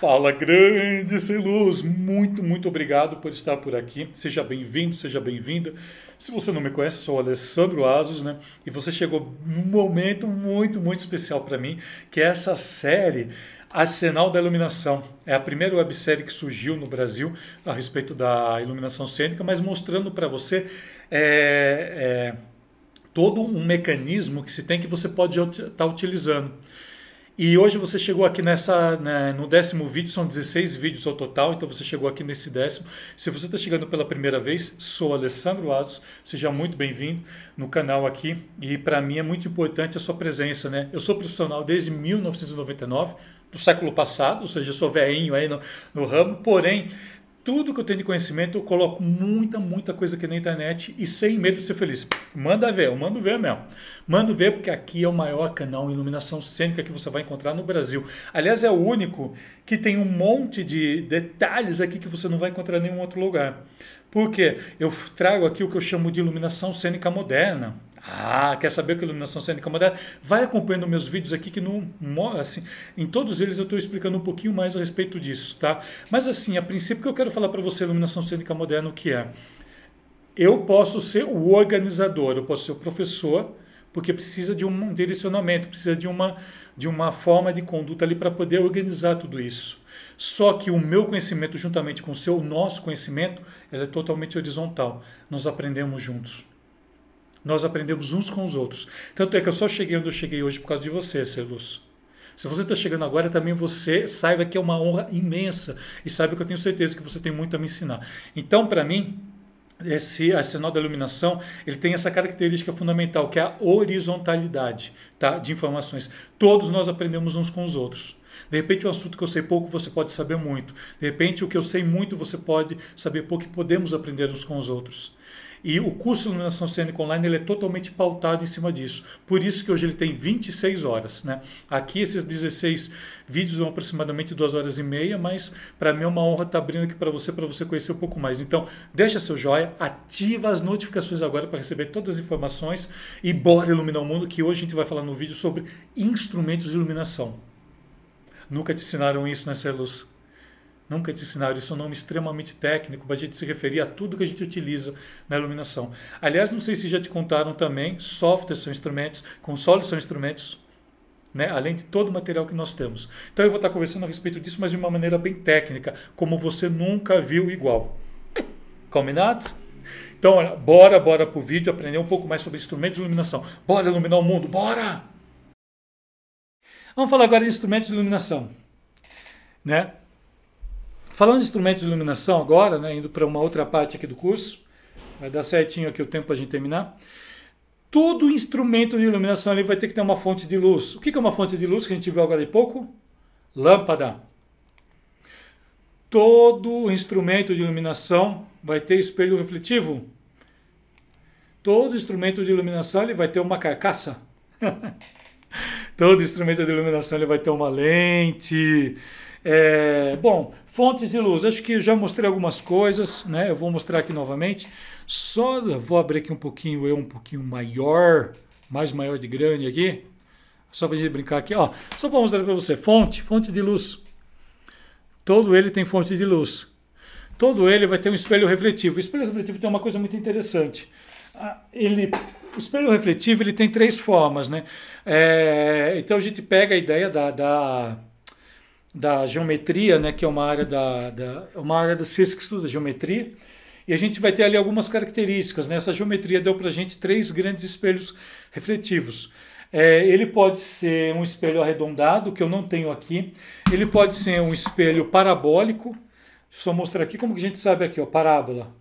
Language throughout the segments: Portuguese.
Fala grande sem luz, muito, muito obrigado por estar por aqui. Seja bem-vindo, seja bem-vinda. Se você não me conhece, sou o Alessandro Asos, né? E você chegou num momento muito, muito especial para mim, que é essa série Arsenal da Iluminação. É a primeira websérie que surgiu no Brasil a respeito da iluminação cênica, mas mostrando para você é, é, todo um mecanismo que se tem que você pode estar tá utilizando. E hoje você chegou aqui nessa, né, no décimo vídeo, são 16 vídeos ao total, então você chegou aqui nesse décimo. Se você está chegando pela primeira vez, sou Alessandro Asos, seja muito bem-vindo no canal aqui. E para mim é muito importante a sua presença, né? Eu sou profissional desde 1999, do século passado, ou seja, sou velhinho aí no, no ramo, porém tudo que eu tenho de conhecimento, eu coloco muita, muita coisa aqui na internet e sem medo de ser feliz. Manda ver, eu mando ver mesmo. Mando ver porque aqui é o maior canal iluminação cênica que você vai encontrar no Brasil. Aliás, é o único que tem um monte de detalhes aqui que você não vai encontrar em nenhum outro lugar. Porque eu trago aqui o que eu chamo de iluminação cênica moderna. Ah, quer saber o que é iluminação cênica moderna? Vai acompanhando meus vídeos aqui que não, assim, em todos eles eu estou explicando um pouquinho mais a respeito disso, tá? Mas assim, a princípio que eu quero falar para você iluminação cênica moderna o que é? Eu posso ser o organizador, eu posso ser o professor, porque precisa de um direcionamento, precisa de uma de uma forma de conduta ali para poder organizar tudo isso. Só que o meu conhecimento juntamente com o seu, o nosso conhecimento, ele é totalmente horizontal. Nós aprendemos juntos. Nós aprendemos uns com os outros. Tanto é que eu só cheguei onde eu cheguei hoje por causa de você, Celus. Se você está chegando agora, também você saiba que é uma honra imensa e saiba que eu tenho certeza que você tem muito a me ensinar. Então, para mim, esse arsenal da iluminação ele tem essa característica fundamental que é a horizontalidade tá, de informações. Todos nós aprendemos uns com os outros. De repente, um assunto que eu sei pouco, você pode saber muito. De repente, o que eu sei muito, você pode saber pouco e podemos aprender uns com os outros. E o curso de iluminação cênica online ele é totalmente pautado em cima disso. Por isso que hoje ele tem 26 horas. Né? Aqui esses 16 vídeos dão aproximadamente 2 horas e meia, mas para mim é uma honra estar tá abrindo aqui para você, para você conhecer um pouco mais. Então, deixa seu joia, ativa as notificações agora para receber todas as informações e bora iluminar o mundo, que hoje a gente vai falar no vídeo sobre instrumentos de iluminação. Nunca te ensinaram isso, né, Celus? Nunca te ensinaram. Isso é um nome extremamente técnico para a gente se referir a tudo que a gente utiliza na iluminação. Aliás, não sei se já te contaram também, softwares são instrumentos, consoles são instrumentos, né? além de todo o material que nós temos. Então eu vou estar conversando a respeito disso, mas de uma maneira bem técnica, como você nunca viu igual. Combinado? Então, olha, bora, bora para o vídeo aprender um pouco mais sobre instrumentos de iluminação. Bora iluminar o mundo, bora! Vamos falar agora de instrumentos de iluminação. Né? Falando de instrumentos de iluminação agora, né, indo para uma outra parte aqui do curso, vai dar certinho aqui o tempo para a gente terminar. Todo instrumento de iluminação ele vai ter que ter uma fonte de luz. O que é uma fonte de luz que a gente viu agora há pouco? Lâmpada. Todo instrumento de iluminação vai ter espelho refletivo. Todo instrumento de iluminação ele vai ter uma carcaça. Todo instrumento de iluminação ele vai ter uma lente. É, bom, fontes de luz. Acho que eu já mostrei algumas coisas, né? Eu vou mostrar aqui novamente. Só vou abrir aqui um pouquinho, eu um pouquinho maior, mais maior de grande aqui. Só para gente brincar aqui, ó. Só para mostrar para você. Fonte, fonte de luz. Todo ele tem fonte de luz. Todo ele vai ter um espelho refletivo. O espelho refletivo tem uma coisa muito interessante. Ah, ele, o espelho refletivo ele tem três formas, né? É, então a gente pega a ideia da, da da geometria, né, que é uma área da, da é uma área da ciência que estuda geometria, e a gente vai ter ali algumas características. Né? Essa geometria deu para a gente três grandes espelhos refletivos. É, ele pode ser um espelho arredondado, que eu não tenho aqui. Ele pode ser um espelho parabólico. Deixa eu só mostrar aqui como que a gente sabe aqui, ó, parábola.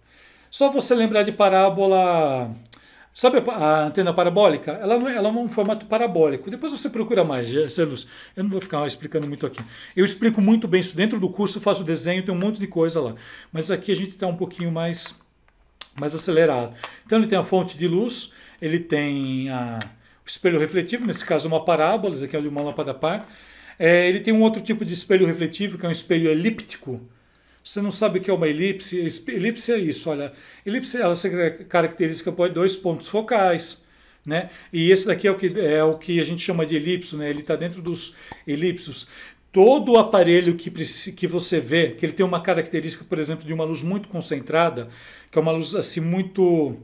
Só você lembrar de parábola Sabe a antena parabólica? Ela, não, é, ela é um formato parabólico. Depois você procura mais, Celus. Eu não vou ficar explicando muito aqui. Eu explico muito bem isso dentro do curso, faço desenho, tem um monte de coisa lá. Mas aqui a gente está um pouquinho mais, mais acelerado. Então ele tem a fonte de luz, ele tem a, o espelho refletivo, nesse caso uma parábola, esse aqui é uma lâmpada par. É, ele tem um outro tipo de espelho refletivo, que é um espelho elíptico você não sabe o que é uma elipse? Elipse é isso, olha. Elipse ela se caracteriza por dois pontos focais, né? E esse daqui é o que é o que a gente chama de elipso, né? Ele está dentro dos elipsos. todo o aparelho que, que você vê, que ele tem uma característica, por exemplo, de uma luz muito concentrada, que é uma luz assim muito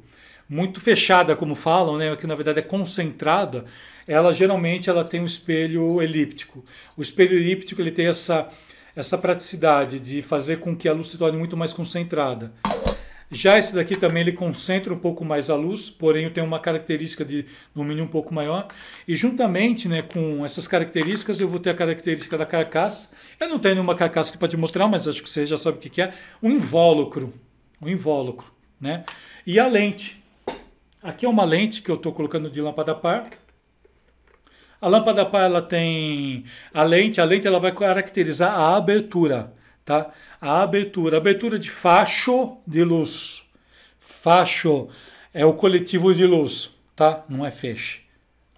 muito fechada, como falam, né, que na verdade é concentrada, ela geralmente ela tem um espelho elíptico. O espelho elíptico ele tem essa essa praticidade de fazer com que a luz se torne muito mais concentrada. Já esse daqui também ele concentra um pouco mais a luz, porém tem uma característica de domínio um pouco maior. E juntamente né, com essas características, eu vou ter a característica da carcaça. Eu não tenho nenhuma carcaça que pode mostrar, mas acho que você já sabe o que é. Um invólucro. Um invólucro. Né? E a lente. Aqui é uma lente que eu estou colocando de lâmpada par. A lâmpada par ela tem a lente, a lente ela vai caracterizar a abertura tá? A abertura, abertura de facho de luz. Facho é o coletivo de luz, tá? Não é feixe.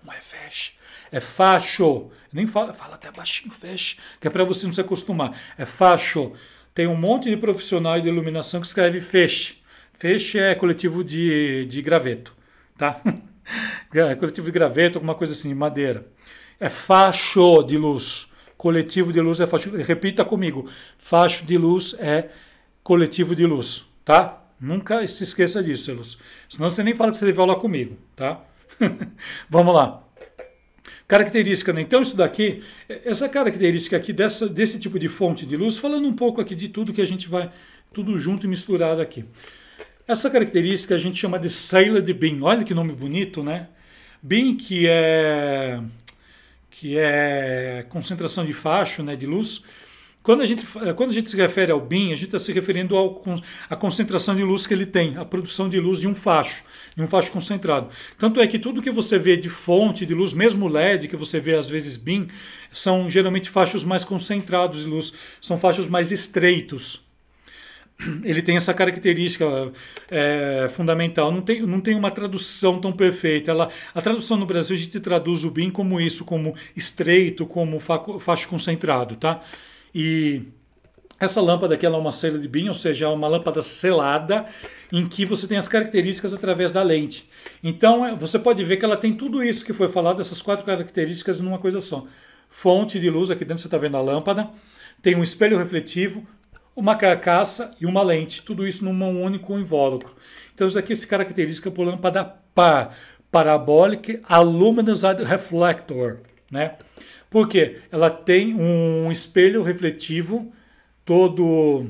Não é feixe. É facho. Nem fala, fala até baixinho feixe, que é para você não se acostumar. É facho. Tem um monte de profissional de iluminação que escreve feixe. Feixe é coletivo de, de graveto, tá? É coletivo de graveto, alguma coisa assim, de madeira. É facho de luz. Coletivo de luz é facho. Repita comigo. Facho de luz é coletivo de luz, tá? Nunca se esqueça disso, Luz. Senão você nem fala que você deve falar comigo, tá? Vamos lá. Característica, né? Então, isso daqui, essa característica aqui dessa, desse tipo de fonte de luz, falando um pouco aqui de tudo que a gente vai, tudo junto e misturado aqui. Essa característica a gente chama de Salad Beam. Olha que nome bonito, né? Beam que é que é concentração de facho, né, de luz. Quando a, gente, eh, quando a gente se refere ao BIM, a gente está se referindo à concentração de luz que ele tem, a produção de luz de um facho, de um facho concentrado. Tanto é que tudo que você vê de fonte de luz, mesmo LED, que você vê às vezes BIM, são geralmente fachos mais concentrados de luz, são fachos mais estreitos ele tem essa característica é, fundamental. Não tem, não tem uma tradução tão perfeita. Ela, a tradução no Brasil a gente traduz o BIM como isso, como estreito, como facho concentrado, tá? E essa lâmpada aqui é uma cela de BIM, ou seja, é uma lâmpada selada em que você tem as características através da lente. Então é, você pode ver que ela tem tudo isso que foi falado, essas quatro características numa coisa só. Fonte de luz, aqui dentro você está vendo a lâmpada, tem um espelho refletivo, uma carcaça e uma lente, tudo isso num único invólucro. Então isso aqui é característica por lâmpada par, Parabolic Aluminized Reflector, né? Porque ela tem um espelho refletivo todo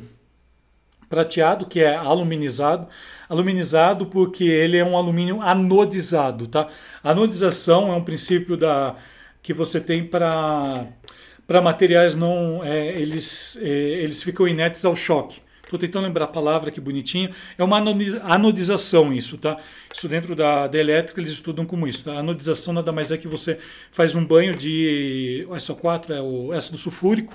prateado, que é aluminizado. Aluminizado porque ele é um alumínio anodizado, tá? Anodização é um princípio da que você tem para para materiais não é, eles é, eles ficam inertes ao choque. Estou tentando lembrar a palavra que bonitinha. É uma anodização isso, tá? Isso dentro da, da elétrica eles estudam como isso. Tá? Anodização nada mais é que você faz um banho de SO4, é o ácido sulfúrico.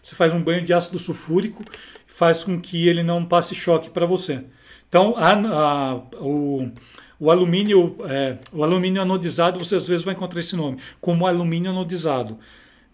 Você faz um banho de ácido sulfúrico, faz com que ele não passe choque para você. Então, a, a, o, o alumínio, é, o alumínio anodizado, você às vezes vai encontrar esse nome, como alumínio anodizado.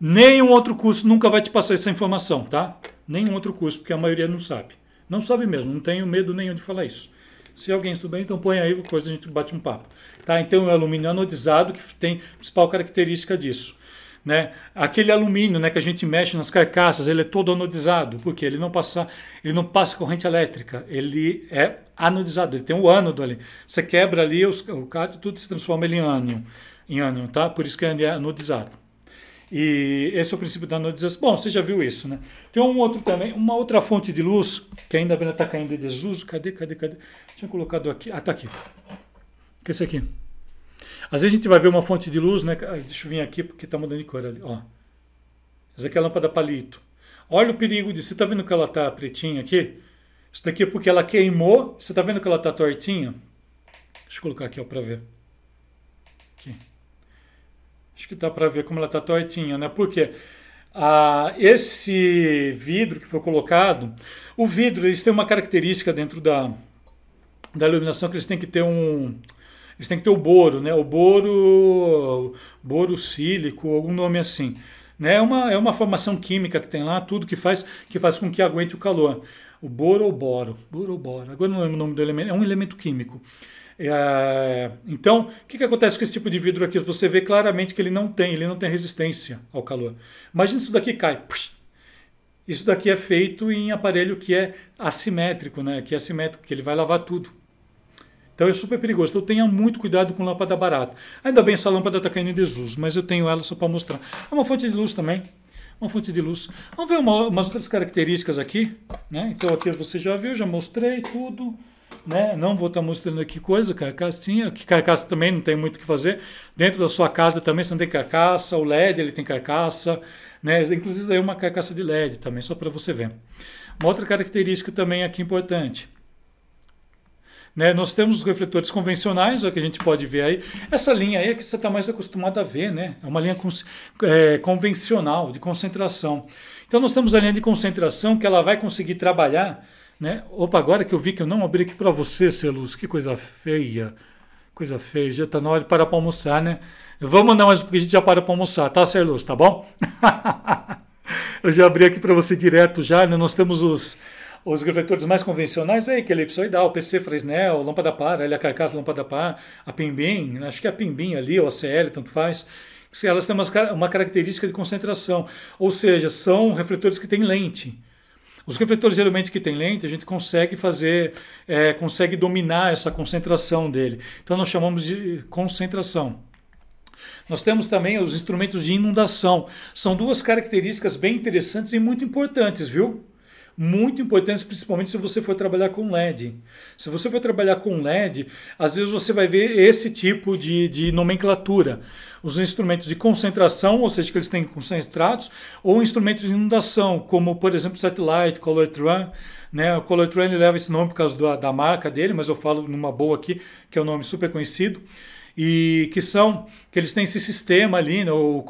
Nenhum outro curso nunca vai te passar essa informação, tá? Nenhum outro curso, porque a maioria não sabe. Não sabe mesmo, não tenho medo nenhum de falar isso. Se alguém souber, então põe aí, depois a gente bate um papo. Tá? Então, o alumínio anodizado, que tem a principal característica disso. Né? Aquele alumínio né, que a gente mexe nas carcaças, ele é todo anodizado, porque ele não passa, ele não passa corrente elétrica, ele é anodizado, ele tem o ânodo ali. Você quebra ali os, o cátion, tudo se transforma em ânion, em ânion, tá? Por isso que ele é anodizado. E esse é o princípio da anodização. Bom, você já viu isso, né? Tem um outro também, uma outra fonte de luz, que ainda está caindo em desuso. Cadê, cadê, cadê? Tinha colocado aqui. Ah, está aqui. Que é esse aqui. Às vezes a gente vai ver uma fonte de luz, né? Deixa eu vir aqui porque está mudando de cor ali. Ó. Essa aqui é a lâmpada palito. Olha o perigo de. Você está vendo que ela está pretinha aqui? Isso daqui é porque ela queimou. Você está vendo que ela está tortinha? Deixa eu colocar aqui para ver. Aqui. Acho que dá para ver como ela está tortinha, né? Porque ah, esse vidro que foi colocado, o vidro eles têm uma característica dentro da, da iluminação que eles têm que ter um eles têm que ter o boro, né? O boro, boro sílico, algum nome assim. Né? É, uma, é uma formação química que tem lá, tudo que faz que faz com que aguente o calor. O boro ou boro, boro ou boro. Agora não lembro o nome do elemento, é um elemento químico. É, então, o que, que acontece com esse tipo de vidro aqui? Você vê claramente que ele não tem, ele não tem resistência ao calor. Imagina isso daqui cai. Isso daqui é feito em aparelho que é assimétrico, né? Que é assimétrico, que ele vai lavar tudo. Então é super perigoso. Então tenha muito cuidado com lâmpada barata. Ainda bem essa lâmpada está caindo em desuso, mas eu tenho ela só para mostrar. É uma fonte de luz também. Uma fonte de luz. Vamos ver uma, umas outras características aqui. Né? Então aqui você já viu, já mostrei tudo né? Não vou estar mostrando aqui coisa, carcassinha, que carcaça também não tem muito o que fazer. Dentro da sua casa também você não tem carcaça, o LED ele tem carcaça, né? Inclusive é uma carcaça de LED também, só para você ver. Uma outra característica também aqui importante. Né, nós temos os refletores convencionais, o que a gente pode ver aí. Essa linha aí é que você está mais acostumado a ver, né? É uma linha é, convencional, de concentração. Então nós temos a linha de concentração que ela vai conseguir trabalhar né? Opa, agora que eu vi que eu não abri aqui para você, Celuz, que coisa feia. Coisa feia, já está na hora de parar para almoçar, né? Vou mandar mais porque a gente já para para almoçar, tá, Celuz, tá bom? eu já abri aqui para você direto já, né? Nós temos os, os refletores mais convencionais aí, que é elipsoidal, PC Fresnel, lâmpada par, a carcaça lâmpada par, a Pimbim, né? acho que é a Pimbim ali, ou a CL, tanto faz. Elas têm uma característica de concentração, ou seja, são refletores que têm lente. Os refletores geralmente que tem lente, a gente consegue fazer, é, consegue dominar essa concentração dele. Então nós chamamos de concentração. Nós temos também os instrumentos de inundação. São duas características bem interessantes e muito importantes, viu? Muito importantes, principalmente se você for trabalhar com LED. Se você for trabalhar com LED, às vezes você vai ver esse tipo de, de nomenclatura. Os instrumentos de concentração, ou seja, que eles têm concentrados, ou instrumentos de inundação, como por exemplo Satellite, Color Tran. Né? O Color Tran leva esse nome por causa da, da marca dele, mas eu falo numa boa aqui, que é um nome super conhecido e que são que eles têm esse sistema ali, né, o,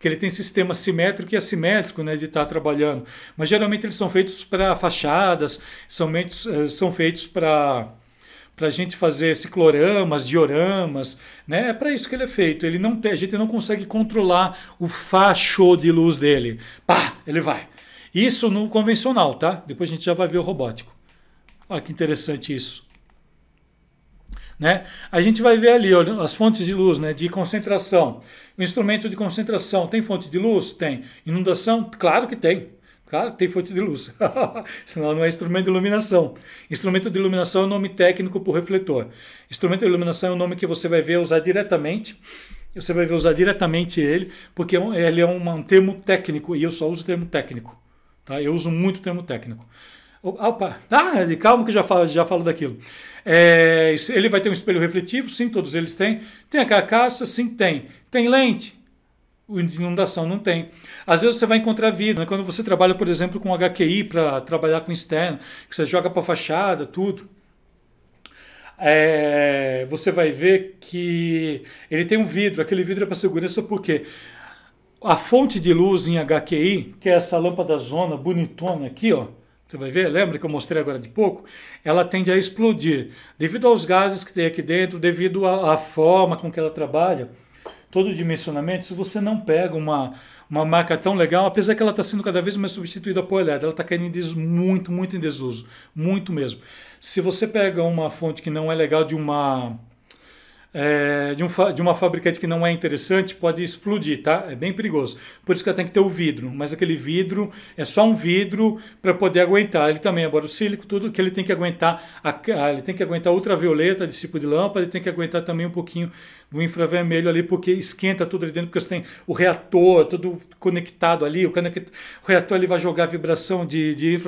que ele tem sistema simétrico e assimétrico né, de estar tá trabalhando. Mas geralmente eles são feitos para fachadas, são, feitos, eh, são feitos para para a gente fazer cicloramas, dioramas, né? É para isso que ele é feito. Ele não tem, a gente não consegue controlar o facho de luz dele. Pá, ele vai. Isso no convencional, tá? Depois a gente já vai ver o robótico. Olha que interessante isso. Né? A gente vai ver ali as fontes de luz né, de concentração. O instrumento de concentração tem fonte de luz? Tem. Inundação? Claro que tem. Claro que tem fonte de luz. Senão não é instrumento de iluminação. Instrumento de iluminação é o nome técnico para o refletor. Instrumento de iluminação é o nome que você vai ver usar diretamente. Você vai ver usar diretamente ele, porque é ele é um, um termo técnico e eu só uso termo técnico. Tá? Eu uso muito termo técnico. Opa, ah, calma que já falo, já falo daquilo. É, ele vai ter um espelho refletivo, sim, todos eles têm. Tem a carcaça, sim, tem. Tem lente? Inundação não tem. Às vezes você vai encontrar vidro, né? quando você trabalha, por exemplo, com HQI para trabalhar com externo, que você joga para fachada, tudo. É, você vai ver que ele tem um vidro, aquele vidro é para segurança porque a fonte de luz em HQI, que é essa lâmpada zona bonitona aqui, ó, você vai ver, lembra que eu mostrei agora de pouco? Ela tende a explodir devido aos gases que tem aqui dentro, devido à, à forma com que ela trabalha, todo o dimensionamento. Se você não pega uma, uma marca tão legal, apesar que ela está sendo cada vez mais substituída por LED, ela está caindo em desuso, muito, muito em desuso, muito mesmo. Se você pega uma fonte que não é legal de uma é, de, um, de, uma fabricante que não é interessante pode explodir, tá? É bem perigoso. Por isso que ela tem que ter o vidro, mas aquele vidro é só um vidro para poder aguentar. Ele também, agora o sílico, tudo que ele tem que aguentar, a, ele tem que aguentar ultravioleta de tipo de lâmpada, ele tem que aguentar também um pouquinho do infravermelho ali, porque esquenta tudo ali dentro, porque você tem o reator tudo conectado ali, o, o reator ali vai jogar vibração de, de.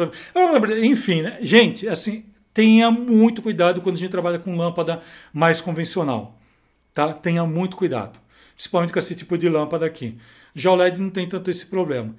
Enfim, né? gente, assim, tenha muito cuidado quando a gente trabalha com lâmpada mais convencional. Tá? Tenha muito cuidado, principalmente com esse tipo de lâmpada aqui. Já o LED não tem tanto esse problema.